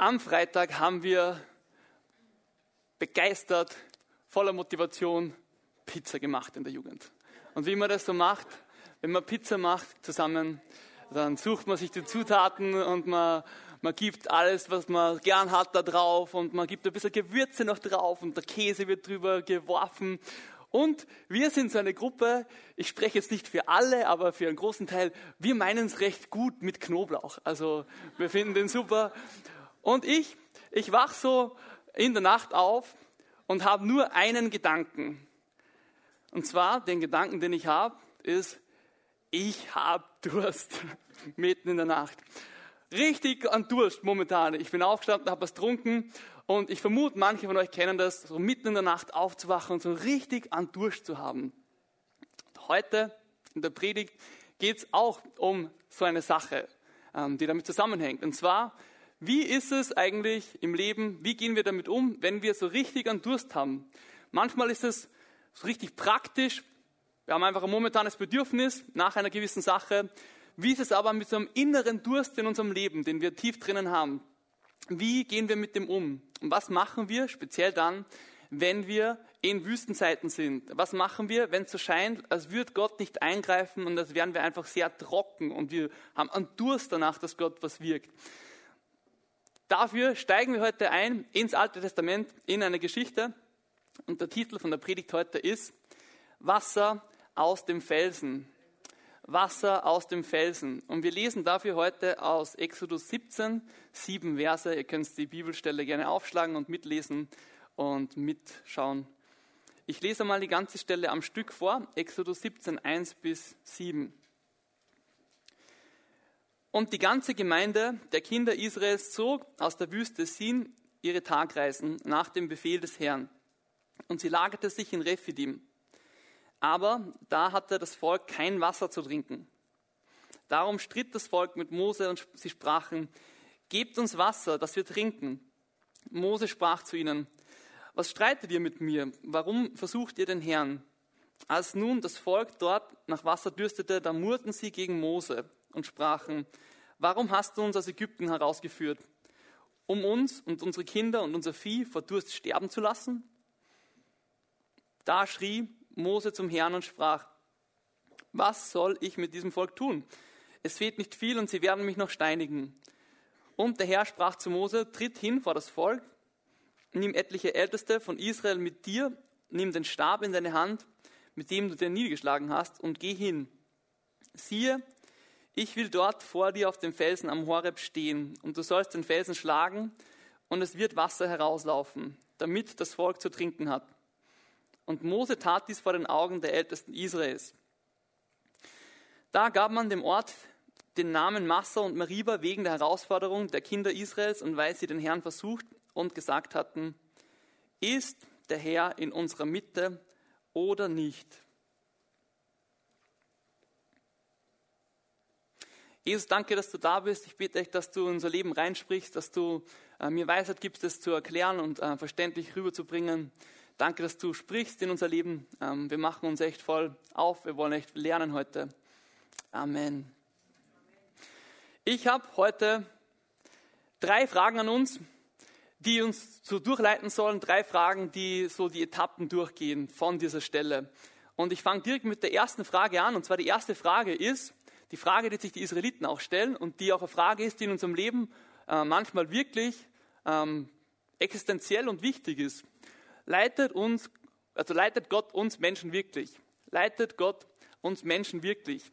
Am Freitag haben wir begeistert, voller Motivation Pizza gemacht in der Jugend. Und wie man das so macht, wenn man Pizza macht zusammen, dann sucht man sich die Zutaten und man, man gibt alles, was man gern hat, da drauf und man gibt ein bisschen Gewürze noch drauf und der Käse wird drüber geworfen. Und wir sind so eine Gruppe, ich spreche jetzt nicht für alle, aber für einen großen Teil, wir meinen es recht gut mit Knoblauch. Also wir finden den super. Und ich, ich wach so in der Nacht auf und habe nur einen Gedanken. Und zwar, den Gedanken, den ich habe, ist, ich habe Durst mitten in der Nacht. Richtig an Durst momentan. Ich bin aufgestanden, habe was getrunken und ich vermute, manche von euch kennen das, so mitten in der Nacht aufzuwachen und so richtig an Durst zu haben. Heute in der Predigt geht es auch um so eine Sache, ähm, die damit zusammenhängt. Und zwar wie ist es eigentlich im Leben? Wie gehen wir damit um, wenn wir so richtig an Durst haben? Manchmal ist es so richtig praktisch. Wir haben einfach ein momentanes Bedürfnis nach einer gewissen Sache. Wie ist es aber mit so einem inneren Durst in unserem Leben, den wir tief drinnen haben? Wie gehen wir mit dem um? Und was machen wir speziell dann, wenn wir in Wüstenzeiten sind? Was machen wir, wenn es so scheint, als würde Gott nicht eingreifen und als wären wir einfach sehr trocken und wir haben einen Durst danach, dass Gott was wirkt? Dafür steigen wir heute ein ins Alte Testament in eine Geschichte. Und der Titel von der Predigt heute ist Wasser aus dem Felsen. Wasser aus dem Felsen. Und wir lesen dafür heute aus Exodus 17, sieben Verse. Ihr könnt die Bibelstelle gerne aufschlagen und mitlesen und mitschauen. Ich lese mal die ganze Stelle am Stück vor. Exodus 17, 1 bis 7. Und die ganze Gemeinde der Kinder Israels zog aus der Wüste Sin ihre Tagreisen nach dem Befehl des Herrn. Und sie lagerte sich in Rephidim. Aber da hatte das Volk kein Wasser zu trinken. Darum stritt das Volk mit Mose und sie sprachen, Gebt uns Wasser, dass wir trinken. Mose sprach zu ihnen, Was streitet ihr mit mir? Warum versucht ihr den Herrn? Als nun das Volk dort nach Wasser dürstete, da murrten sie gegen Mose und sprachen, warum hast du uns aus Ägypten herausgeführt, um uns und unsere Kinder und unser Vieh vor Durst sterben zu lassen? Da schrie Mose zum Herrn und sprach, was soll ich mit diesem Volk tun? Es fehlt nicht viel und sie werden mich noch steinigen. Und der Herr sprach zu Mose, tritt hin vor das Volk, nimm etliche Älteste von Israel mit dir, nimm den Stab in deine Hand, mit dem du den niedergeschlagen hast, und geh hin. Siehe, ich will dort vor dir auf dem Felsen am Horeb stehen und du sollst den Felsen schlagen und es wird Wasser herauslaufen, damit das Volk zu trinken hat. Und Mose tat dies vor den Augen der Ältesten Israels. Da gab man dem Ort den Namen Massa und Meriba wegen der Herausforderung der Kinder Israels und weil sie den Herrn versucht und gesagt hatten, ist der Herr in unserer Mitte oder nicht? Jesus, danke, dass du da bist. Ich bitte dich, dass du in unser Leben reinsprichst, dass du äh, mir Weisheit gibst, das zu erklären und äh, verständlich rüberzubringen. Danke, dass du sprichst in unser Leben. Ähm, wir machen uns echt voll auf. Wir wollen echt lernen heute. Amen. Ich habe heute drei Fragen an uns, die uns so durchleiten sollen. Drei Fragen, die so die Etappen durchgehen von dieser Stelle. Und ich fange direkt mit der ersten Frage an. Und zwar die erste Frage ist, die Frage, die sich die Israeliten auch stellen und die auch eine Frage ist, die in unserem Leben äh, manchmal wirklich ähm, existenziell und wichtig ist. Leitet uns, also leitet Gott uns Menschen wirklich? Leitet Gott uns Menschen wirklich?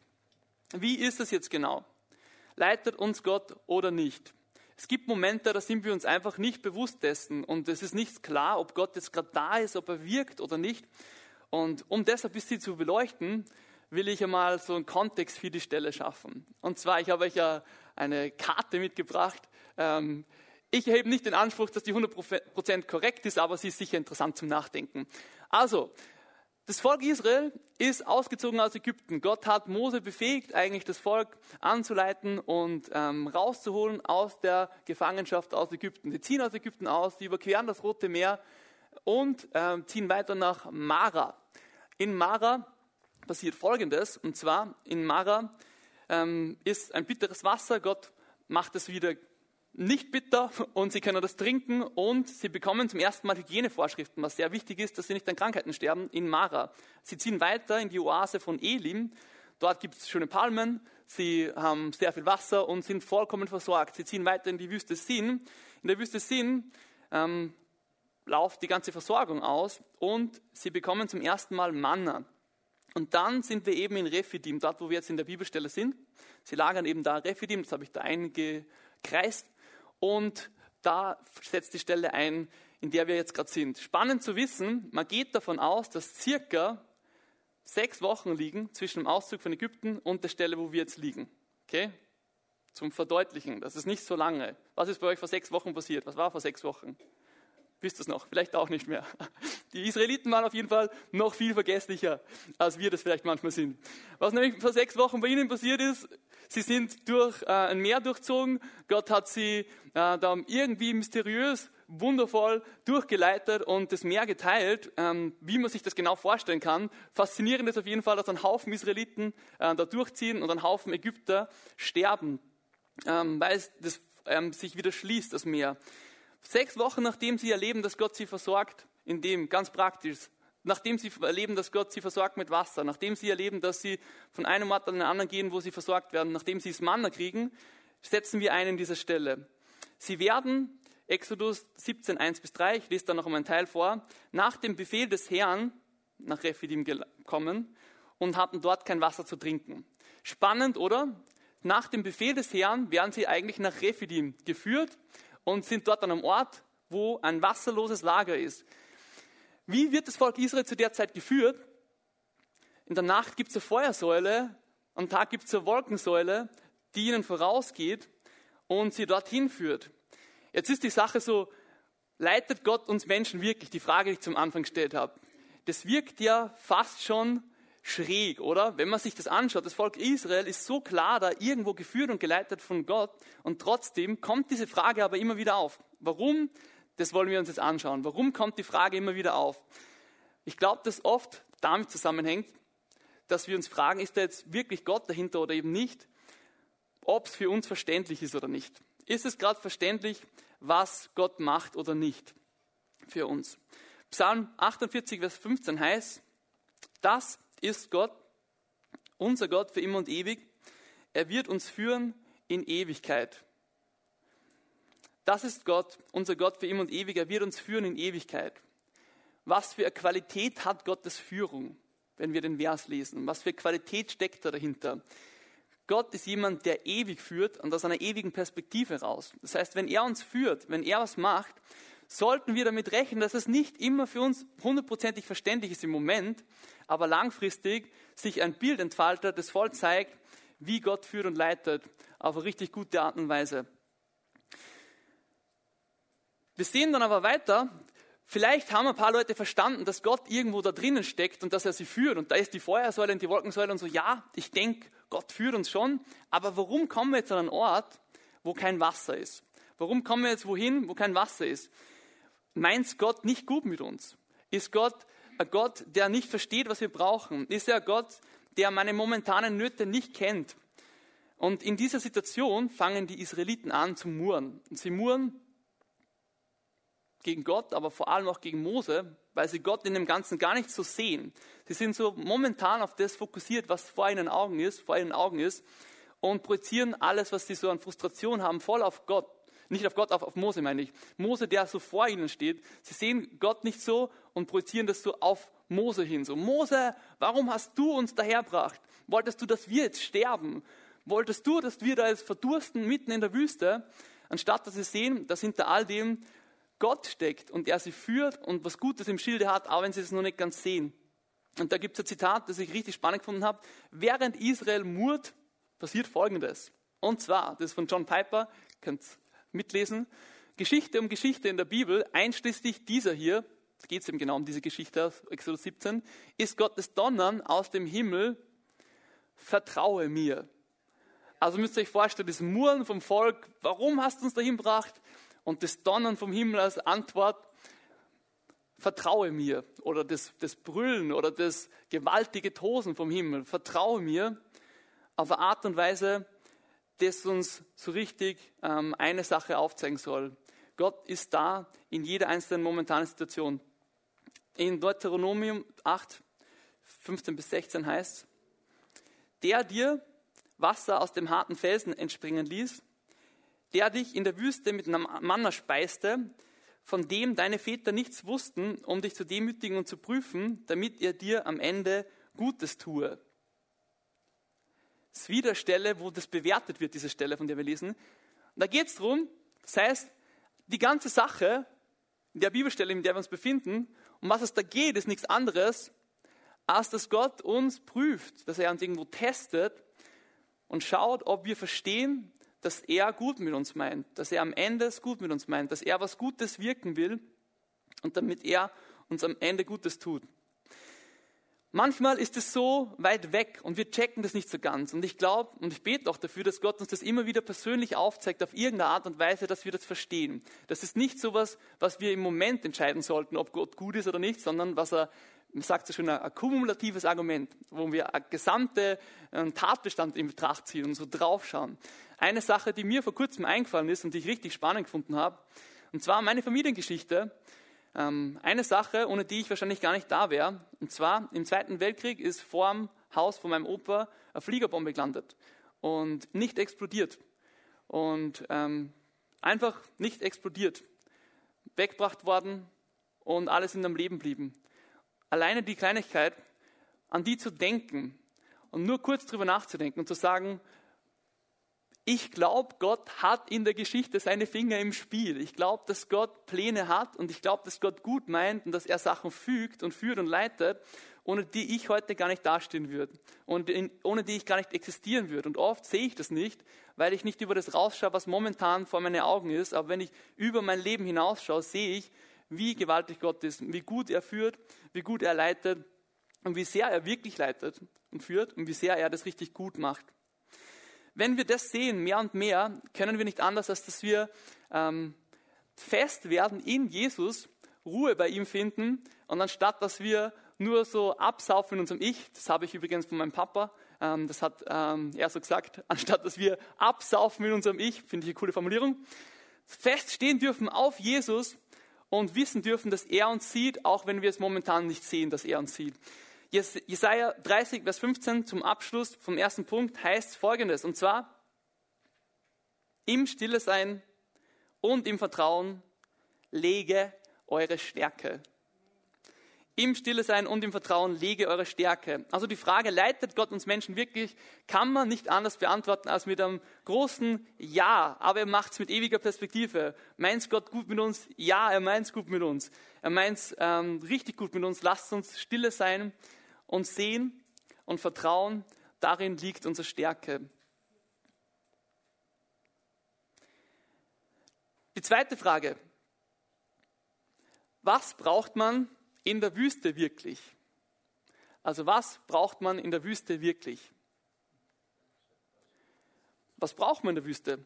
Wie ist es jetzt genau? Leitet uns Gott oder nicht? Es gibt Momente, da sind wir uns einfach nicht bewusst dessen und es ist nicht klar, ob Gott jetzt gerade da ist, ob er wirkt oder nicht. Und um das ein bisschen zu beleuchten, will ich einmal so einen Kontext für die Stelle schaffen. Und zwar, ich habe euch ja eine Karte mitgebracht. Ähm, ich erhebe nicht den Anspruch, dass die 100% korrekt ist, aber sie ist sicher interessant zum Nachdenken. Also, das Volk Israel ist ausgezogen aus Ägypten. Gott hat Mose befähigt, eigentlich das Volk anzuleiten und ähm, rauszuholen aus der Gefangenschaft aus Ägypten. Die ziehen aus Ägypten aus, die überqueren das Rote Meer und ähm, ziehen weiter nach Mara. In Mara passiert Folgendes, und zwar in Mara ähm, ist ein bitteres Wasser, Gott macht es wieder nicht bitter und sie können das trinken und sie bekommen zum ersten Mal Hygienevorschriften, was sehr wichtig ist, dass sie nicht an Krankheiten sterben, in Mara. Sie ziehen weiter in die Oase von Elim. Dort gibt es schöne Palmen, sie haben sehr viel Wasser und sind vollkommen versorgt. Sie ziehen weiter in die Wüste Sin. In der Wüste Sin ähm, läuft die ganze Versorgung aus und sie bekommen zum ersten Mal Manna. Und dann sind wir eben in Rephidim, dort wo wir jetzt in der Bibelstelle sind. Sie lagern eben da Rephidim, das habe ich da eingekreist. Und da setzt die Stelle ein, in der wir jetzt gerade sind. Spannend zu wissen, man geht davon aus, dass circa sechs Wochen liegen zwischen dem Auszug von Ägypten und der Stelle, wo wir jetzt liegen. Okay? Zum Verdeutlichen, das ist nicht so lange. Was ist bei euch vor sechs Wochen passiert? Was war vor sechs Wochen? Wisst ihr es noch? Vielleicht auch nicht mehr. Die Israeliten waren auf jeden Fall noch viel vergesslicher, als wir das vielleicht manchmal sind. Was nämlich vor sechs Wochen bei ihnen passiert ist, sie sind durch äh, ein Meer durchzogen. Gott hat sie äh, da irgendwie mysteriös, wundervoll durchgeleitet und das Meer geteilt, ähm, wie man sich das genau vorstellen kann. Faszinierend ist auf jeden Fall, dass ein Haufen Israeliten äh, da durchziehen und ein Haufen Ägypter sterben, ähm, weil es das, ähm, sich wieder schließt, das Meer. Sechs Wochen nachdem sie erleben, dass Gott sie versorgt, in dem ganz praktisch, nachdem sie erleben, dass Gott sie versorgt mit Wasser, nachdem sie erleben, dass sie von einem Ort an den anderen gehen, wo sie versorgt werden, nachdem sie das Manna kriegen, setzen wir ein in dieser Stelle. Sie werden, Exodus 17, 1 bis 3, ich lese da noch einmal einen Teil vor, nach dem Befehl des Herrn nach Rephidim gekommen und hatten dort kein Wasser zu trinken. Spannend, oder? Nach dem Befehl des Herrn werden sie eigentlich nach Rephidim geführt und sind dort an einem Ort, wo ein wasserloses Lager ist. Wie wird das Volk Israel zu der Zeit geführt? In der Nacht gibt es eine Feuersäule, am Tag gibt es eine Wolkensäule, die ihnen vorausgeht und sie dorthin führt. Jetzt ist die Sache so, leitet Gott uns Menschen wirklich? Die Frage, die ich zum Anfang gestellt habe. Das wirkt ja fast schon schräg, oder? Wenn man sich das anschaut, das Volk Israel ist so klar da irgendwo geführt und geleitet von Gott und trotzdem kommt diese Frage aber immer wieder auf. Warum? Das wollen wir uns jetzt anschauen. Warum kommt die Frage immer wieder auf? Ich glaube, dass oft damit zusammenhängt, dass wir uns fragen, ist da jetzt wirklich Gott dahinter oder eben nicht? Ob es für uns verständlich ist oder nicht. Ist es gerade verständlich, was Gott macht oder nicht für uns? Psalm 48, Vers 15 heißt, das ist Gott, unser Gott für immer und ewig. Er wird uns führen in Ewigkeit. Das ist Gott, unser Gott für immer und ewig. Er wird uns führen in Ewigkeit. Was für eine Qualität hat Gottes Führung, wenn wir den Vers lesen? Was für Qualität steckt da dahinter? Gott ist jemand, der ewig führt und aus einer ewigen Perspektive raus. Das heißt, wenn er uns führt, wenn er was macht, sollten wir damit rechnen, dass es nicht immer für uns hundertprozentig verständlich ist im Moment, aber langfristig sich ein Bild entfaltet, das voll zeigt, wie Gott führt und leitet, auf eine richtig gute Art und Weise. Wir sehen dann aber weiter, vielleicht haben ein paar Leute verstanden, dass Gott irgendwo da drinnen steckt und dass er sie führt. Und da ist die Feuersäule und die Wolkensäule und so, ja, ich denke, Gott führt uns schon. Aber warum kommen wir jetzt an einen Ort, wo kein Wasser ist? Warum kommen wir jetzt wohin, wo kein Wasser ist? Meint Gott nicht gut mit uns? Ist Gott ein Gott, der nicht versteht, was wir brauchen? Ist er ein Gott, der meine momentanen Nöte nicht kennt? Und in dieser Situation fangen die Israeliten an zu murren. Und sie murren gegen Gott, aber vor allem auch gegen Mose, weil sie Gott in dem Ganzen gar nicht so sehen. Sie sind so momentan auf das fokussiert, was vor ihren Augen ist, vor ihren Augen ist, und projizieren alles, was sie so an Frustration haben, voll auf Gott. Nicht auf Gott, auf, auf Mose meine ich. Mose, der so vor ihnen steht. Sie sehen Gott nicht so und projizieren das so auf Mose hin. So, Mose, warum hast du uns daherbracht? Wolltest du, dass wir jetzt sterben? Wolltest du, dass wir da jetzt verdursten mitten in der Wüste? Anstatt dass sie sehen, dass hinter all dem Gott steckt und er sie führt und was Gutes im Schilde hat, auch wenn sie es noch nicht ganz sehen. Und da gibt es ein Zitat, das ich richtig spannend gefunden habe. Während Israel murrt, passiert Folgendes. Und zwar, das ist von John Piper, könnt mitlesen. Geschichte um Geschichte in der Bibel, einschließlich dieser hier, geht es eben genau um diese Geschichte aus Exodus 17, ist Gottes Donnern aus dem Himmel, vertraue mir. Also müsst ihr euch vorstellen, das Murren vom Volk, warum hast du uns dahin gebracht? Und das Donnern vom Himmel als Antwort, vertraue mir. Oder das, das Brüllen oder das gewaltige Tosen vom Himmel, vertraue mir auf eine Art und Weise, das uns so richtig ähm, eine Sache aufzeigen soll. Gott ist da in jeder einzelnen momentanen Situation. In Deuteronomium 8, 15 bis 16 heißt, der dir Wasser aus dem harten Felsen entspringen ließ, der dich in der Wüste mit einem Manna speiste, von dem deine Väter nichts wussten, um dich zu demütigen und zu prüfen, damit er dir am Ende Gutes tue. Ist wieder Stelle, wo das bewertet wird, diese Stelle, von der wir lesen. Und da geht es darum, das heißt, die ganze Sache, in der Bibelstelle, in der wir uns befinden, um was es da geht, ist nichts anderes, als dass Gott uns prüft, dass er uns irgendwo testet und schaut, ob wir verstehen, dass er gut mit uns meint, dass er am Ende es gut mit uns meint, dass er was Gutes wirken will und damit er uns am Ende Gutes tut. Manchmal ist es so weit weg und wir checken das nicht so ganz. Und ich glaube und ich bete auch dafür, dass Gott uns das immer wieder persönlich aufzeigt, auf irgendeine Art und Weise, dass wir das verstehen. Das ist nicht so was, was wir im Moment entscheiden sollten, ob Gott gut ist oder nicht, sondern was er man sagt so schön, ein kumulatives Argument, wo wir einen gesamten Tatbestand in Betracht ziehen und so draufschauen. Eine Sache, die mir vor kurzem eingefallen ist und die ich richtig spannend gefunden habe, und zwar meine Familiengeschichte. Ähm, eine Sache, ohne die ich wahrscheinlich gar nicht da wäre, und zwar im Zweiten Weltkrieg ist vor dem Haus von meinem Opa eine Fliegerbombe gelandet und nicht explodiert. Und ähm, einfach nicht explodiert. Weggebracht worden und alles in dem Leben blieben. Alleine die Kleinigkeit, an die zu denken und nur kurz drüber nachzudenken und zu sagen, ich glaube, Gott hat in der Geschichte seine Finger im Spiel. Ich glaube, dass Gott Pläne hat und ich glaube, dass Gott gut meint und dass er Sachen fügt und führt und leitet, ohne die ich heute gar nicht dastehen würde und ohne die ich gar nicht existieren würde. Und oft sehe ich das nicht, weil ich nicht über das rausschaue, was momentan vor meinen Augen ist. Aber wenn ich über mein Leben hinausschaue, sehe ich, wie gewaltig Gott ist, wie gut er führt, wie gut er leitet und wie sehr er wirklich leitet und führt und wie sehr er das richtig gut macht. Wenn wir das sehen, mehr und mehr, können wir nicht anders, als dass wir ähm, fest werden in Jesus, Ruhe bei ihm finden und anstatt, dass wir nur so absaufen in unserem Ich, das habe ich übrigens von meinem Papa, ähm, das hat ähm, er so gesagt, anstatt dass wir absaufen in unserem Ich, finde ich eine coole Formulierung, feststehen dürfen auf Jesus und wissen dürfen, dass er uns sieht, auch wenn wir es momentan nicht sehen, dass er uns sieht. Jesaja 30, Vers 15 zum Abschluss vom ersten Punkt heißt folgendes, und zwar, im Stille sein und im Vertrauen lege eure Stärke im Stille sein und im Vertrauen lege eure Stärke. Also die Frage, leitet Gott uns Menschen wirklich, kann man nicht anders beantworten als mit einem großen Ja, aber er macht es mit ewiger Perspektive. Meint Gott gut mit uns? Ja, er meint es gut mit uns. Er meint es ähm, richtig gut mit uns. Lasst uns stille sein und sehen und vertrauen. Darin liegt unsere Stärke. Die zweite Frage. Was braucht man, in der Wüste wirklich? Also was braucht man in der Wüste wirklich? Was braucht man in der Wüste?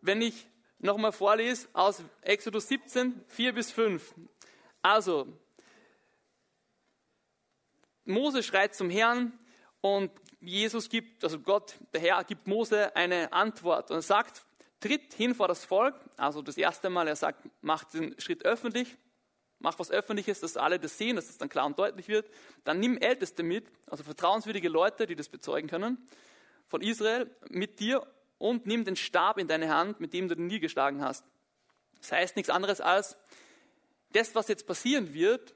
Wenn ich nochmal vorlese aus Exodus 17, 4 bis 5. Also, Mose schreit zum Herrn und Jesus gibt, also Gott, der Herr, gibt Mose eine Antwort und sagt, tritt hin vor das Volk. Also das erste Mal, er sagt, macht den Schritt öffentlich mach was Öffentliches, dass alle das sehen, dass das dann klar und deutlich wird. Dann nimm Älteste mit, also vertrauenswürdige Leute, die das bezeugen können, von Israel mit dir und nimm den Stab in deine Hand, mit dem du den geschlagen hast. Das heißt nichts anderes als, das, was jetzt passieren wird,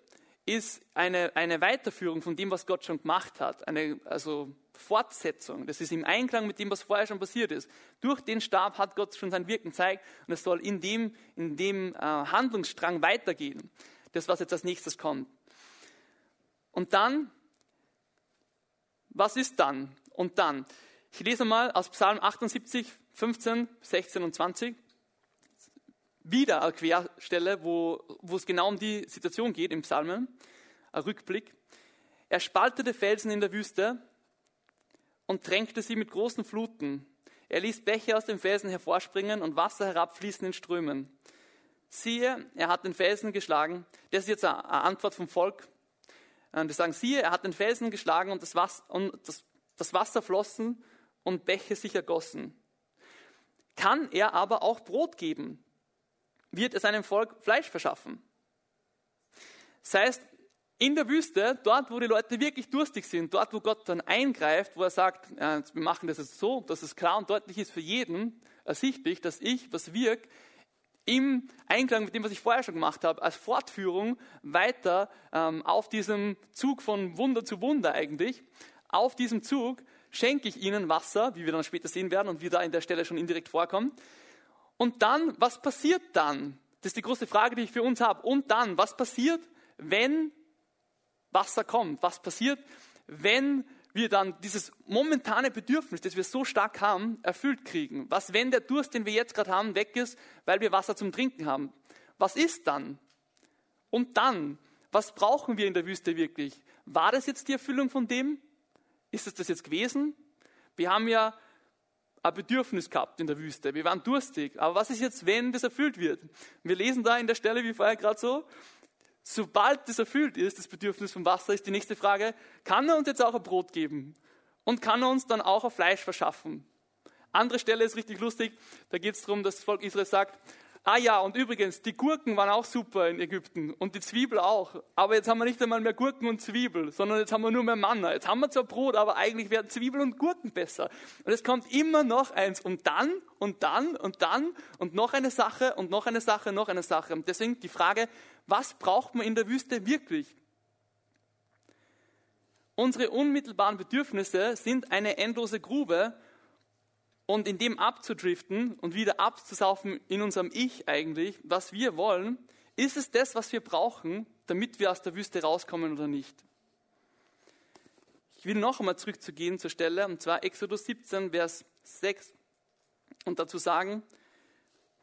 ist eine, eine Weiterführung von dem, was Gott schon gemacht hat. Eine also Fortsetzung. Das ist im Einklang mit dem, was vorher schon passiert ist. Durch den Stab hat Gott schon sein Wirken gezeigt und es soll in dem, in dem äh, Handlungsstrang weitergehen das, was jetzt als nächstes kommt. Und dann, was ist dann? Und dann. Ich lese mal aus Psalm 78, 15, 16 und 20. Wieder eine Querstelle, wo, wo es genau um die Situation geht im Psalmen. Ein Rückblick. Er spaltete Felsen in der Wüste und tränkte sie mit großen Fluten. Er ließ Bäche aus den Felsen hervorspringen und Wasser herabfließen in Strömen. Siehe, er hat den Felsen geschlagen. Das ist jetzt eine Antwort vom Volk. Die sagen, siehe, er hat den Felsen geschlagen und das Wasser, und das, das Wasser flossen und Bäche sich ergossen. kann er aber auch Brot geben, wird er seinem Volk Fleisch verschaffen. Das heißt, in der Wüste, dort, wo die Leute wirklich durstig sind, dort, wo Gott dann eingreift, wo er sagt, wir machen das jetzt so, dass es klar und deutlich ist für jeden, ersichtlich, dass ich, was wirkt, im Einklang mit dem, was ich vorher schon gemacht habe, als Fortführung weiter ähm, auf diesem Zug von Wunder zu Wunder eigentlich, auf diesem Zug schenke ich ihnen Wasser, wie wir dann später sehen werden und wie da in der Stelle schon indirekt vorkommt. Und dann, was passiert dann? Das ist die große Frage, die ich für uns habe. Und dann, was passiert, wenn Wasser kommt? Was passiert, wenn wir dann dieses momentane Bedürfnis, das wir so stark haben, erfüllt kriegen? Was, wenn der Durst, den wir jetzt gerade haben, weg ist, weil wir Wasser zum Trinken haben? Was ist dann? Und dann, was brauchen wir in der Wüste wirklich? War das jetzt die Erfüllung von dem? Ist es das jetzt gewesen? Wir haben ja ein Bedürfnis gehabt in der Wüste. Wir waren durstig. Aber was ist jetzt, wenn das erfüllt wird? Wir lesen da in der Stelle, wie vorher gerade so, sobald das erfüllt ist, das Bedürfnis vom Wasser, ist die nächste Frage, kann er uns jetzt auch ein Brot geben? Und kann er uns dann auch ein Fleisch verschaffen? Andere Stelle ist richtig lustig, da geht es darum, dass das Volk Israel sagt, Ah ja, und übrigens, die Gurken waren auch super in Ägypten und die Zwiebel auch. Aber jetzt haben wir nicht einmal mehr Gurken und Zwiebel, sondern jetzt haben wir nur mehr Manna. Jetzt haben wir zwar Brot, aber eigentlich wären Zwiebel und Gurken besser. Und es kommt immer noch eins und dann und dann und dann und noch eine Sache und noch eine Sache, noch eine Sache. Und deswegen die Frage, was braucht man in der Wüste wirklich? Unsere unmittelbaren Bedürfnisse sind eine endlose Grube und in dem abzudriften und wieder abzusaufen in unserem Ich eigentlich, was wir wollen, ist es das, was wir brauchen, damit wir aus der Wüste rauskommen oder nicht. Ich will noch einmal zurückzugehen zur Stelle, und zwar Exodus 17, Vers 6, und dazu sagen,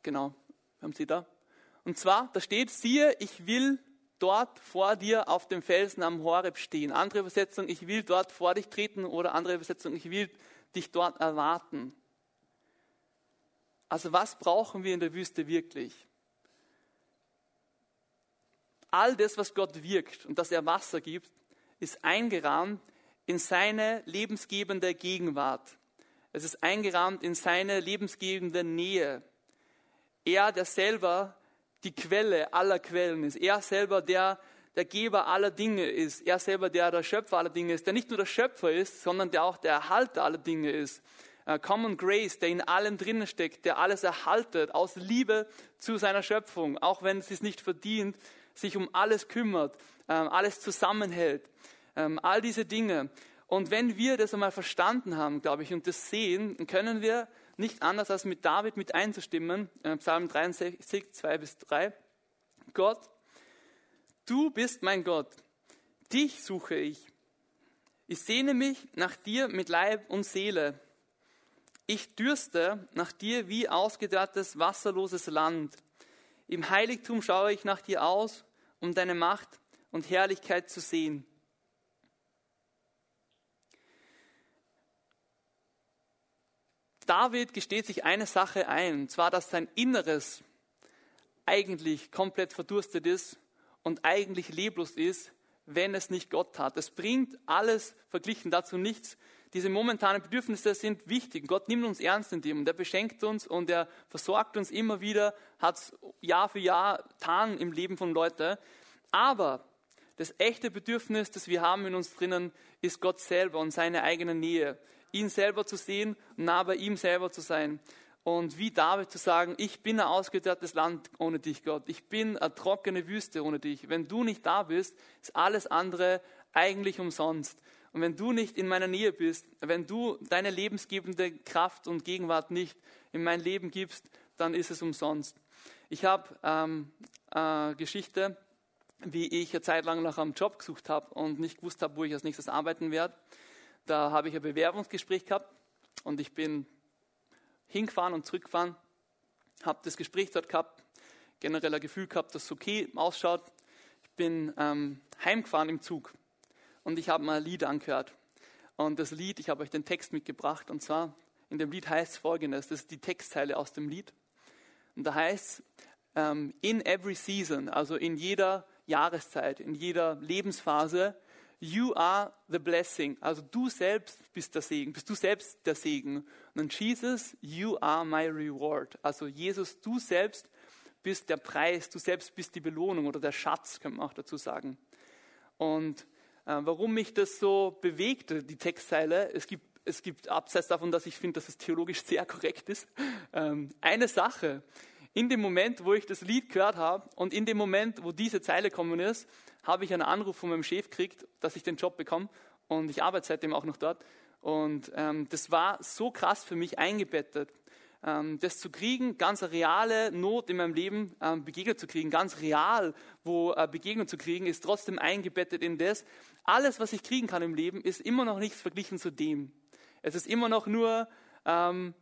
genau, haben Sie da? Und zwar, da steht, siehe, ich will dort vor dir auf dem Felsen am Horeb stehen. Andere Übersetzung, ich will dort vor dich treten oder andere Übersetzung, ich will dich dort erwarten. Also was brauchen wir in der Wüste wirklich? All das, was Gott wirkt und dass er Wasser gibt, ist eingerahmt in seine lebensgebende Gegenwart. Es ist eingerahmt in seine lebensgebende Nähe. Er, der selber die Quelle aller Quellen ist. Er selber, der der Geber aller Dinge ist. Er selber, der der Schöpfer aller Dinge ist. Der nicht nur der Schöpfer ist, sondern der auch der Erhalter aller Dinge ist. Äh, Common Grace, der in allem drinnen steckt, der alles erhaltet, aus Liebe zu seiner Schöpfung, auch wenn es es nicht verdient, sich um alles kümmert, ähm, alles zusammenhält, ähm, all diese Dinge. Und wenn wir das einmal verstanden haben, glaube ich, und das sehen, können wir nicht anders als mit David mit einzustimmen, äh, Psalm 63, 2 bis 3. Gott, du bist mein Gott, dich suche ich. Ich sehne mich nach dir mit Leib und Seele. Ich dürste nach dir wie ausgedörrtes, wasserloses Land. Im Heiligtum schaue ich nach dir aus, um deine Macht und Herrlichkeit zu sehen. David gesteht sich eine Sache ein, und zwar, dass sein Inneres eigentlich komplett verdurstet ist und eigentlich leblos ist, wenn es nicht Gott hat. Es bringt alles verglichen dazu nichts, diese momentanen Bedürfnisse sind wichtig. Gott nimmt uns ernst in dem und er beschenkt uns und er versorgt uns immer wieder, hat es Jahr für Jahr getan im Leben von Leuten. Aber das echte Bedürfnis, das wir haben in uns drinnen, ist Gott selber und seine eigene Nähe. Ihn selber zu sehen nah bei ihm selber zu sein. Und wie David zu sagen, ich bin ein ausgedörrtes Land ohne dich, Gott. Ich bin eine trockene Wüste ohne dich. Wenn du nicht da bist, ist alles andere eigentlich umsonst. Und wenn du nicht in meiner Nähe bist, wenn du deine lebensgebende Kraft und Gegenwart nicht in mein Leben gibst, dann ist es umsonst. Ich habe ähm, äh, Geschichte, wie ich eine Zeit lang nach einem Job gesucht habe und nicht gewusst habe, wo ich als nächstes arbeiten werde. Da habe ich ein Bewerbungsgespräch gehabt und ich bin hingefahren und zurückgefahren, habe das Gespräch dort gehabt, generell ein Gefühl gehabt, dass es okay ausschaut. Ich bin ähm, heimgefahren im Zug und ich habe mal ein Lied angehört. Und das Lied, ich habe euch den Text mitgebracht, und zwar in dem Lied heißt es folgendes, das ist die Textzeile aus dem Lied. Und da heißt um, in every season, also in jeder Jahreszeit, in jeder Lebensphase, you are the blessing. Also du selbst bist der Segen, bist du selbst der Segen. Und dann Jesus, you are my reward. Also Jesus, du selbst bist der Preis, du selbst bist die Belohnung oder der Schatz, kann man auch dazu sagen. Und warum mich das so bewegte, die Textzeile, es gibt, es gibt abseits davon, dass ich finde, dass es theologisch sehr korrekt ist, ähm, eine Sache. In dem Moment, wo ich das Lied gehört habe und in dem Moment, wo diese Zeile gekommen ist, habe ich einen Anruf von meinem Chef gekriegt, dass ich den Job bekomme und ich arbeite seitdem auch noch dort. Und ähm, das war so krass für mich eingebettet, ähm, das zu kriegen, ganz reale Not in meinem Leben ähm, begegnet zu kriegen, ganz real, wo äh, Begegnung zu kriegen, ist trotzdem eingebettet in das. Alles, was ich kriegen kann im Leben, ist immer noch nichts verglichen zu dem. Es ist immer noch nur ähm,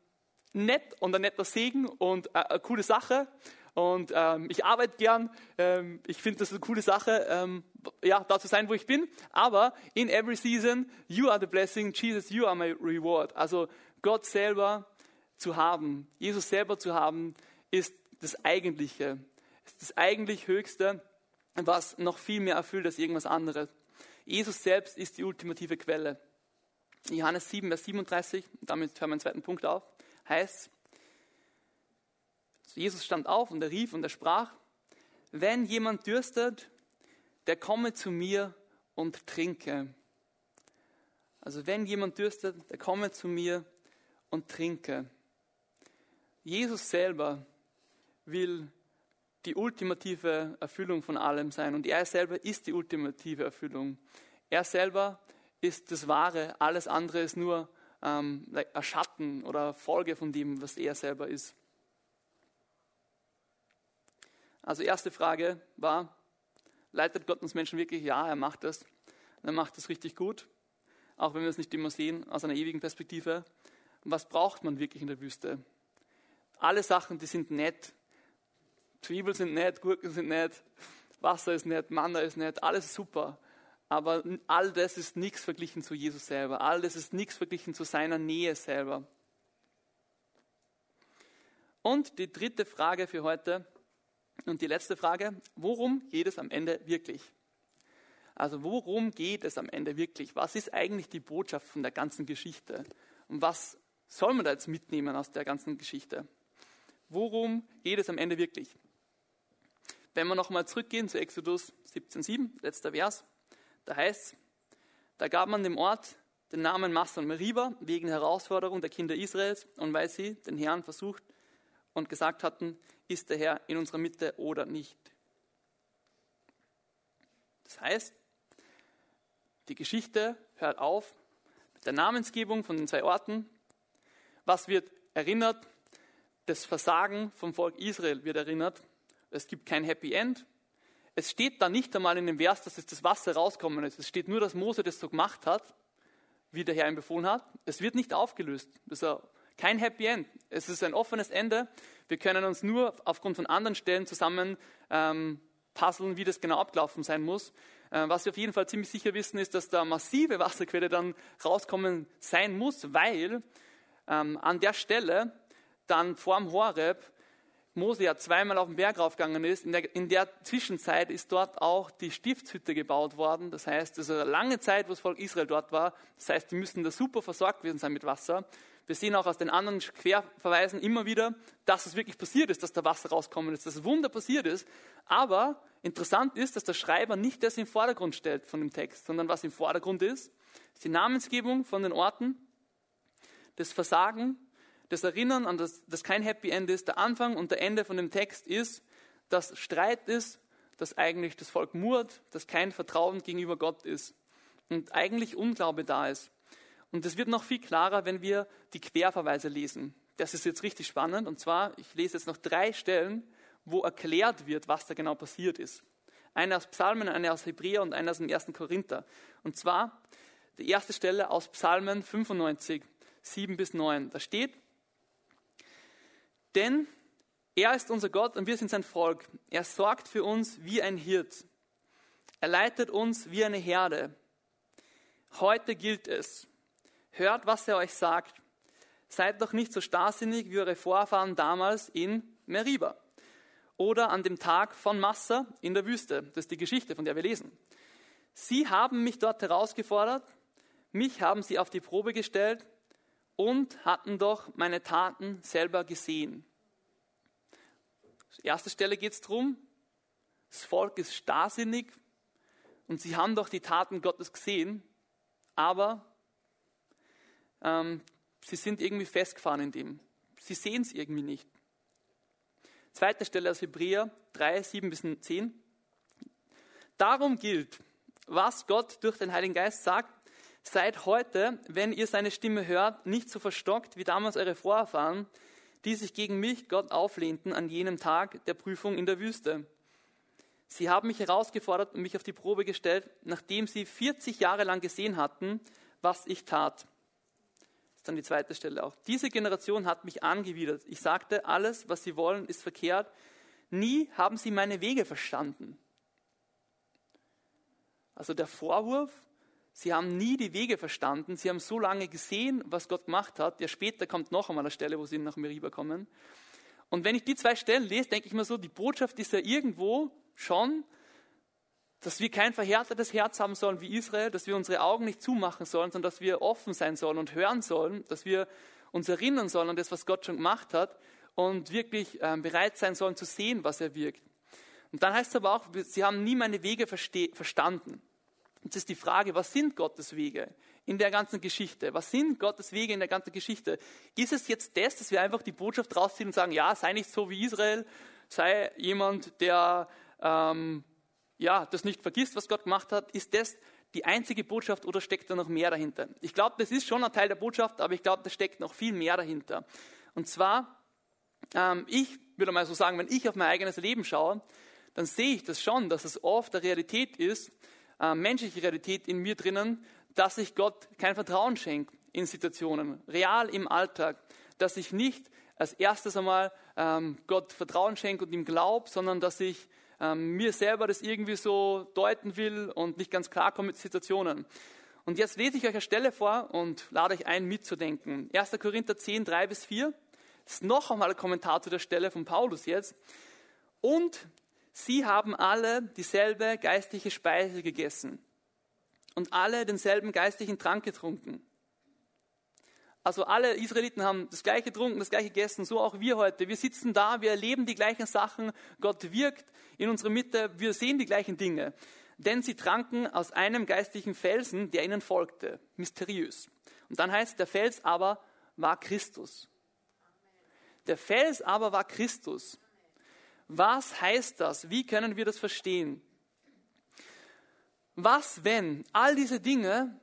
nett und ein netter Segen und äh, eine coole Sache. Und ähm, ich arbeite gern. Ähm, ich finde das eine coole Sache, ähm, ja, da zu sein, wo ich bin. Aber in every season, you are the blessing, Jesus, you are my reward. Also Gott selber zu haben, Jesus selber zu haben, ist das Eigentliche, ist das eigentlich Höchste, was noch viel mehr erfüllt als irgendwas anderes. Jesus selbst ist die ultimative Quelle. Johannes 7, Vers 37, damit hören wir den zweiten Punkt auf heißt, Jesus stand auf und er rief und er sprach, wenn jemand dürstet, der komme zu mir und trinke. Also wenn jemand dürstet, der komme zu mir und trinke. Jesus selber will die ultimative Erfüllung von allem sein und er selber ist die ultimative Erfüllung. Er selber ist das Wahre, alles andere ist nur ähm, ein Schatten oder Folge von dem, was er selber ist. Also erste Frage war, leitet Gott uns Menschen wirklich? Ja, er macht das. Er macht das richtig gut, auch wenn wir es nicht immer sehen aus einer ewigen Perspektive. Was braucht man wirklich in der Wüste? Alle Sachen, die sind nett. Zwiebeln sind nett, Gurken sind nett, Wasser ist nett, Manna ist nett, alles super. Aber all das ist nichts verglichen zu Jesus selber. All das ist nichts verglichen zu seiner Nähe selber. Und die dritte Frage für heute und die letzte Frage, worum geht es am Ende wirklich? Also worum geht es am Ende wirklich? Was ist eigentlich die Botschaft von der ganzen Geschichte? Und was soll man da jetzt mitnehmen aus der ganzen Geschichte? Worum geht es am Ende wirklich? Wenn wir nochmal zurückgehen zu Exodus 17,7, letzter Vers. Da heißt da gab man dem Ort den Namen Massa und Meriba wegen der Herausforderung der Kinder Israels und weil sie den Herrn versucht und gesagt hatten, ist der Herr in unserer Mitte oder nicht. Das heißt, die Geschichte hört auf mit der Namensgebung von den zwei Orten. Was wird erinnert? Das Versagen vom Volk Israel wird erinnert. Es gibt kein Happy End. Es steht da nicht einmal in dem Vers, dass es das Wasser rauskommen ist. Es steht nur, dass Mose das so gemacht hat, wie der Herr ihm befohlen hat. Es wird nicht aufgelöst. Das ist kein Happy End. Es ist ein offenes Ende. Wir können uns nur aufgrund von anderen Stellen zusammen ähm, puzzeln, wie das genau abgelaufen sein muss. Äh, was wir auf jeden Fall ziemlich sicher wissen, ist, dass da massive Wasserquelle dann rauskommen sein muss, weil ähm, an der Stelle dann vorm Horeb Mose ja zweimal auf den Berg raufgegangen ist, in der, in der, Zwischenzeit ist dort auch die Stiftshütte gebaut worden. Das heißt, es ist eine lange Zeit, wo das Volk Israel dort war. Das heißt, die müssen da super versorgt gewesen sein mit Wasser. Wir sehen auch aus den anderen Querverweisen immer wieder, dass es wirklich passiert ist, dass da Wasser rauskommen ist, dass das Wunder passiert ist. Aber interessant ist, dass der Schreiber nicht das im Vordergrund stellt von dem Text, sondern was im Vordergrund ist, ist die Namensgebung von den Orten, das Versagen das Erinnern an das, das kein Happy End ist, der Anfang und der Ende von dem Text ist, dass Streit ist, dass eigentlich das Volk murrt, dass kein Vertrauen gegenüber Gott ist und eigentlich Unglaube da ist. Und das wird noch viel klarer, wenn wir die Querverweise lesen. Das ist jetzt richtig spannend. Und zwar, ich lese jetzt noch drei Stellen, wo erklärt wird, was da genau passiert ist. Eine aus Psalmen, eine aus Hebräer und eine aus dem ersten Korinther. Und zwar die erste Stelle aus Psalmen 95, 7 bis 9. Da steht, denn er ist unser Gott und wir sind sein Volk. Er sorgt für uns wie ein Hirt. Er leitet uns wie eine Herde. Heute gilt es. Hört, was er euch sagt. Seid doch nicht so starrsinnig wie eure Vorfahren damals in Meriba oder an dem Tag von Massa in der Wüste. Das ist die Geschichte, von der wir lesen. Sie haben mich dort herausgefordert, mich haben sie auf die Probe gestellt und hatten doch meine Taten selber gesehen. Erste Stelle geht es darum, das Volk ist starrsinnig und sie haben doch die Taten Gottes gesehen, aber ähm, sie sind irgendwie festgefahren in dem. Sie sehen es irgendwie nicht. Zweite Stelle aus Hebräer 3, 7 bis 10. Darum gilt, was Gott durch den Heiligen Geist sagt, seid heute, wenn ihr seine Stimme hört, nicht so verstockt wie damals eure Vorfahren, die sich gegen mich, Gott, auflehnten an jenem Tag der Prüfung in der Wüste. Sie haben mich herausgefordert und mich auf die Probe gestellt, nachdem sie 40 Jahre lang gesehen hatten, was ich tat. Das ist dann die zweite Stelle auch. Diese Generation hat mich angewidert. Ich sagte, alles, was sie wollen, ist verkehrt. Nie haben sie meine Wege verstanden. Also der Vorwurf, sie haben nie die Wege verstanden, sie haben so lange gesehen, was Gott gemacht hat. Ja, später kommt noch einmal eine Stelle, wo sie nach Meriba kommen. Und wenn ich die zwei Stellen lese, denke ich mir so, die Botschaft ist ja irgendwo schon, dass wir kein verhärtetes Herz haben sollen wie Israel, dass wir unsere Augen nicht zumachen sollen, sondern dass wir offen sein sollen und hören sollen, dass wir uns erinnern sollen an das, was Gott schon gemacht hat und wirklich äh, bereit sein sollen zu sehen, was er wirkt. Und dann heißt es aber auch, sie haben nie meine Wege verstanden. Jetzt ist die Frage, was sind Gottes Wege in der ganzen Geschichte? Was sind Gottes Wege in der ganzen Geschichte? Ist es jetzt das, dass wir einfach die Botschaft rausziehen und sagen, ja, sei nicht so wie Israel, sei jemand, der ähm, ja, das nicht vergisst, was Gott gemacht hat? Ist das die einzige Botschaft oder steckt da noch mehr dahinter? Ich glaube, das ist schon ein Teil der Botschaft, aber ich glaube, da steckt noch viel mehr dahinter. Und zwar, ähm, ich würde mal so sagen, wenn ich auf mein eigenes Leben schaue, dann sehe ich das schon, dass es oft der Realität ist, äh, menschliche Realität in mir drinnen, dass ich Gott kein Vertrauen schenke in Situationen, real im Alltag, dass ich nicht als erstes einmal ähm, Gott Vertrauen schenke und ihm glaube, sondern dass ich ähm, mir selber das irgendwie so deuten will und nicht ganz klar komme mit Situationen. Und jetzt lese ich euch eine Stelle vor und lade euch ein, mitzudenken. 1. Korinther 10, 3 bis 4. Das ist noch einmal ein Kommentar zu der Stelle von Paulus jetzt. Und Sie haben alle dieselbe geistliche Speise gegessen und alle denselben geistlichen Trank getrunken. Also alle Israeliten haben das gleiche getrunken, das gleiche gegessen, so auch wir heute. Wir sitzen da, wir erleben die gleichen Sachen, Gott wirkt in unserer Mitte, wir sehen die gleichen Dinge. Denn sie tranken aus einem geistlichen Felsen, der ihnen folgte. Mysteriös. Und dann heißt, der Fels aber war Christus. Der Fels aber war Christus. Was heißt das? Wie können wir das verstehen? Was, wenn all diese Dinge,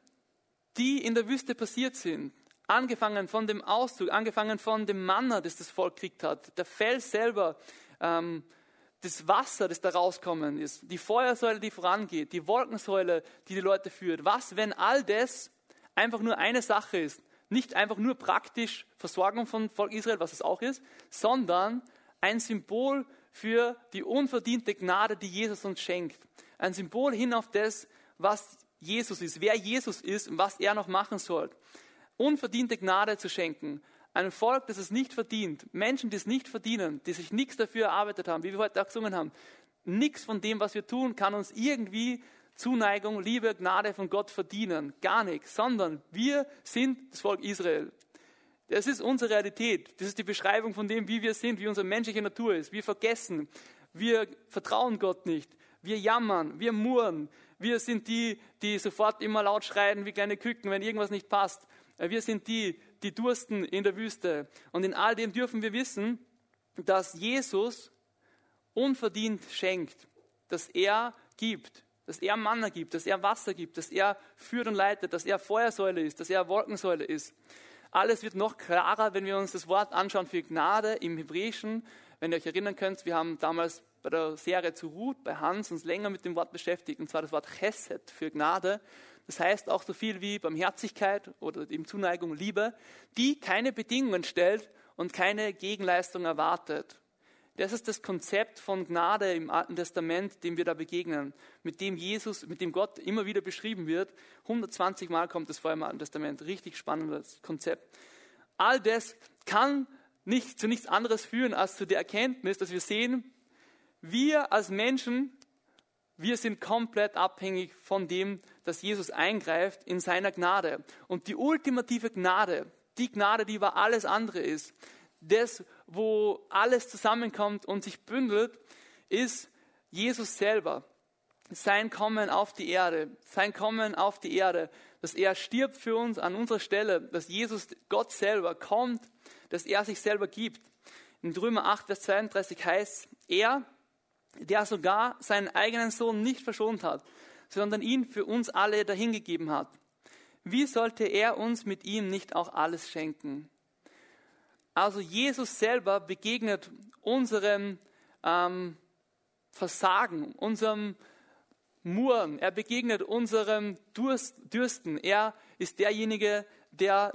die in der Wüste passiert sind, angefangen von dem Auszug, angefangen von dem Manna, das das Volk gekriegt hat, der Fels selber, ähm, das Wasser, das da rauskommen ist, die Feuersäule, die vorangeht, die Wolkensäule, die die Leute führt. Was, wenn all das einfach nur eine Sache ist? Nicht einfach nur praktisch Versorgung von Volk Israel, was es auch ist, sondern ein Symbol für die unverdiente Gnade, die Jesus uns schenkt. Ein Symbol hin auf das, was Jesus ist, wer Jesus ist und was er noch machen soll. Unverdiente Gnade zu schenken. Ein Volk, das es nicht verdient. Menschen, die es nicht verdienen, die sich nichts dafür erarbeitet haben, wie wir heute auch gesungen haben. Nichts von dem, was wir tun, kann uns irgendwie Zuneigung, Liebe, Gnade von Gott verdienen. Gar nichts. Sondern wir sind das Volk Israel. Das ist unsere Realität. Das ist die Beschreibung von dem, wie wir sind, wie unsere menschliche Natur ist. Wir vergessen. Wir vertrauen Gott nicht. Wir jammern. Wir murren. Wir sind die, die sofort immer laut schreien wie kleine Küken, wenn irgendwas nicht passt. Wir sind die, die dursten in der Wüste. Und in all dem dürfen wir wissen, dass Jesus unverdient schenkt, dass er gibt, dass er Manna gibt, dass er Wasser gibt, dass er führt und leitet, dass er Feuersäule ist, dass er Wolkensäule ist. Alles wird noch klarer, wenn wir uns das Wort anschauen für Gnade im Hebräischen. Wenn ihr euch erinnern könnt, wir haben damals bei der Serie zu Ruth, bei Hans, uns länger mit dem Wort beschäftigt, und zwar das Wort Chesed für Gnade. Das heißt auch so viel wie Barmherzigkeit oder eben Zuneigung, Liebe, die keine Bedingungen stellt und keine Gegenleistung erwartet. Das ist das Konzept von Gnade im Alten Testament, dem wir da begegnen, mit dem Jesus, mit dem Gott immer wieder beschrieben wird. 120 Mal kommt es vor im Alten Testament. Richtig spannendes Konzept. All das kann nicht zu nichts anderes führen als zu der Erkenntnis, dass wir sehen, wir als Menschen, Wir sind komplett abhängig von dem, dass Jesus eingreift in seiner Gnade. Und die ultimative Gnade, die Gnade, die über alles andere ist, das, wo alles zusammenkommt und sich bündelt, ist Jesus selber. Sein Kommen auf die Erde, sein Kommen auf die Erde, dass er stirbt für uns an unserer Stelle, dass Jesus, Gott selber, kommt, dass er sich selber gibt. In Römer 8, Vers 32 heißt, er, der sogar seinen eigenen Sohn nicht verschont hat, sondern ihn für uns alle dahingegeben hat. Wie sollte er uns mit ihm nicht auch alles schenken? Also Jesus selber begegnet unserem ähm, Versagen, unserem Murren, er begegnet unserem Durst, Dürsten. Er ist derjenige, der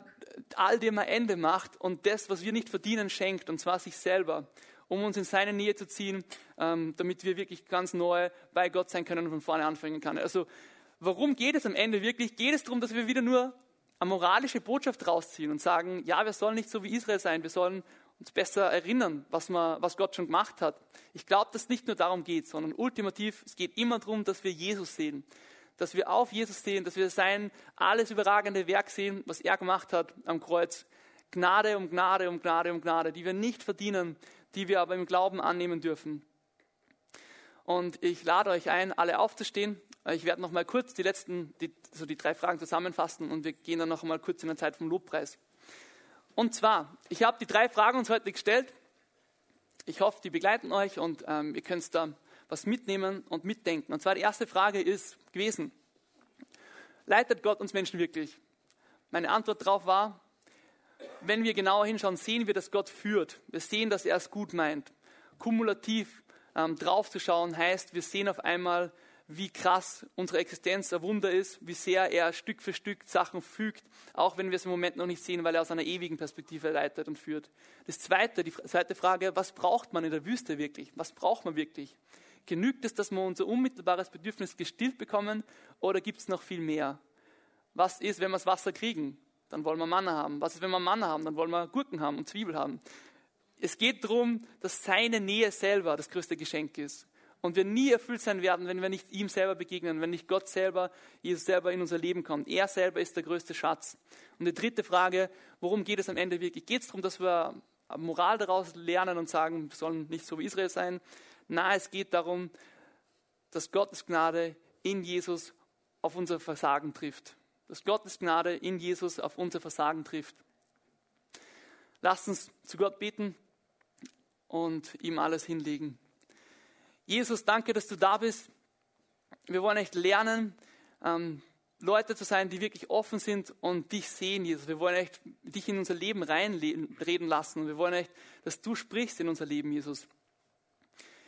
all dem ein Ende macht und das, was wir nicht verdienen, schenkt, und zwar sich selber, um uns in seine Nähe zu ziehen, ähm, damit wir wirklich ganz neu bei Gott sein können und von vorne anfangen können. Also, warum geht es am Ende wirklich? Geht es darum, dass wir wieder nur eine moralische Botschaft rausziehen und sagen, ja, wir sollen nicht so wie Israel sein, wir sollen uns besser erinnern, was, man, was Gott schon gemacht hat. Ich glaube, dass es nicht nur darum geht, sondern ultimativ, es geht immer darum, dass wir Jesus sehen. Dass wir auf Jesus sehen, dass wir sein alles überragende Werk sehen, was er gemacht hat am Kreuz. Gnade um Gnade um Gnade um Gnade, die wir nicht verdienen, die wir aber im Glauben annehmen dürfen. Und ich lade euch ein, alle aufzustehen. Ich werde noch mal kurz die letzten, die, so die drei Fragen zusammenfassen und wir gehen dann noch mal kurz in der Zeit vom Lobpreis. Und zwar, ich habe die drei Fragen uns heute gestellt. Ich hoffe, die begleiten euch und ähm, ihr könnt da was mitnehmen und mitdenken. Und zwar die erste Frage ist gewesen, leitet Gott uns Menschen wirklich? Meine Antwort darauf war, wenn wir genauer hinschauen, sehen wir, dass Gott führt. Wir sehen, dass er es gut meint. Kumulativ ähm, drauf zu schauen heißt, wir sehen auf einmal, wie krass unsere Existenz ein Wunder ist, wie sehr er Stück für Stück Sachen fügt, auch wenn wir es im Moment noch nicht sehen, weil er aus einer ewigen Perspektive leitet und führt. Das zweite, die zweite Frage, was braucht man in der Wüste wirklich? Was braucht man wirklich? Genügt es, dass wir unser unmittelbares Bedürfnis gestillt bekommen oder gibt es noch viel mehr? Was ist, wenn wir das Wasser kriegen? Dann wollen wir Manna haben. Was ist, wenn wir Manna haben? Dann wollen wir Gurken haben und Zwiebel haben. Es geht darum, dass seine Nähe selber das größte Geschenk ist und wir nie erfüllt sein werden, wenn wir nicht ihm selber begegnen, wenn nicht Gott selber, Jesus selber in unser Leben kommt. Er selber ist der größte Schatz. Und die dritte Frage, worum geht es am Ende wirklich? Geht es darum, dass wir Moral daraus lernen und sagen, wir sollen nicht so wie Israel sein? Nein, es geht darum, dass Gottes Gnade in Jesus auf unser Versagen trifft. Dass Gottes Gnade in Jesus auf unser Versagen trifft. Lasst uns zu Gott beten und ihm alles hinlegen. Jesus, danke, dass du da bist. Wir wollen echt lernen, ähm, Leute zu sein, die wirklich offen sind und dich sehen, Jesus. Wir wollen echt dich in unser Leben reinreden lassen. Wir wollen echt, dass du sprichst in unser Leben, Jesus.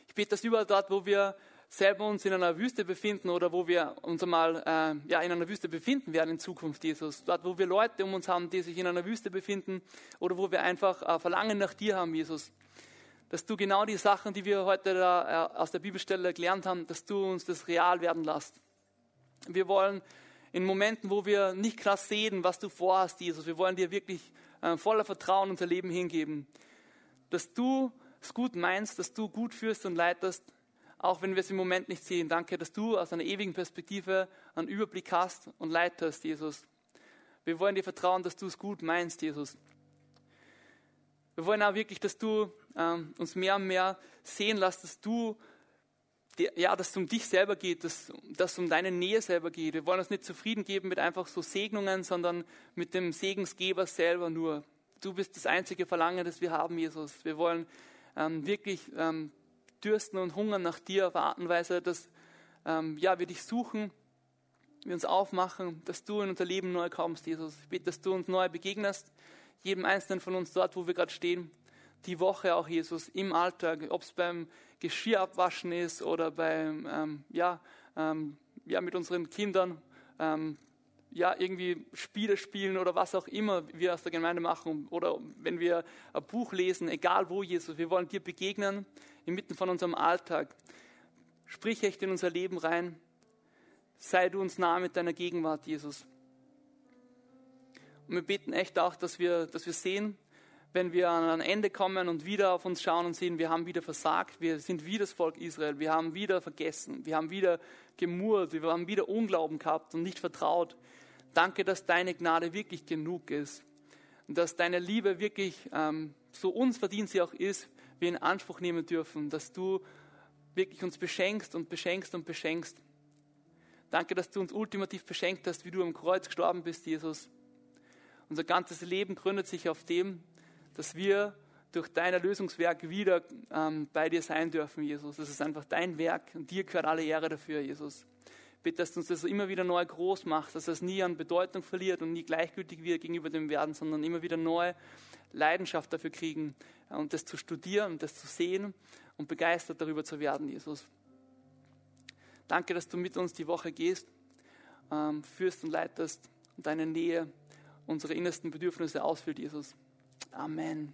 Ich bete, dass überall dort, wo wir selber uns in einer Wüste befinden oder wo wir uns einmal äh, ja, in einer Wüste befinden werden in Zukunft, Jesus. Dort, wo wir Leute um uns haben, die sich in einer Wüste befinden oder wo wir einfach äh, Verlangen nach dir haben, Jesus dass du genau die Sachen, die wir heute da äh, aus der Bibelstelle gelernt haben, dass du uns das real werden lässt. Wir wollen in Momenten, wo wir nicht krass sehen, was du vorhast, Jesus, wir wollen dir wirklich äh, voller Vertrauen unser Leben hingeben. Dass du es gut meinst, dass du gut führst und leitest, auch wenn wir es im Moment nicht sehen. Danke, dass du aus einer ewigen Perspektive einen Überblick hast und leitest, Jesus. Wir wollen dir vertrauen, dass du es gut meinst, Jesus. Wir wollen auch wirklich, dass du ähm, uns mehr und mehr sehen lässt, dass du, ja, dass es um dich selber geht, dass, dass es um deine Nähe selber geht. Wir wollen uns nicht zufrieden geben mit einfach so Segnungen, sondern mit dem Segensgeber selber nur. Du bist das einzige Verlangen, das wir haben, Jesus. Wir wollen ähm, wirklich ähm, dürsten und hungern nach dir auf Art und Weise, dass ähm, ja, wir dich suchen, wir uns aufmachen, dass du in unser Leben neu kommst, Jesus. Ich bitte, dass du uns neu begegnest jedem Einzelnen von uns dort, wo wir gerade stehen, die Woche auch, Jesus, im Alltag, ob es beim Geschirr abwaschen ist oder beim, ähm, ja, ähm, ja, mit unseren Kindern, ähm, ja, irgendwie Spiele spielen oder was auch immer wir aus der Gemeinde machen oder wenn wir ein Buch lesen, egal wo, Jesus, wir wollen dir begegnen inmitten von unserem Alltag. Sprich echt in unser Leben rein. Sei du uns nah mit deiner Gegenwart, Jesus. Und wir beten echt auch, dass wir, dass wir sehen, wenn wir an ein Ende kommen und wieder auf uns schauen und sehen, wir haben wieder versagt, wir sind wie das Volk Israel, wir haben wieder vergessen, wir haben wieder gemurrt, wir haben wieder Unglauben gehabt und nicht vertraut. Danke, dass deine Gnade wirklich genug ist und dass deine Liebe wirklich, ähm, so unverdient sie auch ist, wir in Anspruch nehmen dürfen, dass du wirklich uns beschenkst und beschenkst und beschenkst. Danke, dass du uns ultimativ beschenkt hast, wie du am Kreuz gestorben bist, Jesus. Unser ganzes Leben gründet sich auf dem, dass wir durch dein Erlösungswerk wieder ähm, bei dir sein dürfen, Jesus. Das ist einfach dein Werk und dir gehört alle Ehre dafür, Jesus. Bitte, dass du uns das immer wieder neu groß machst, dass es nie an Bedeutung verliert und nie gleichgültig wird gegenüber dem Werden, sondern immer wieder neue Leidenschaft dafür kriegen äh, und das zu studieren und das zu sehen und begeistert darüber zu werden, Jesus. Danke, dass du mit uns die Woche gehst, ähm, führst und leitest und deine Nähe unsere innersten Bedürfnisse ausfüllt, Jesus. Amen.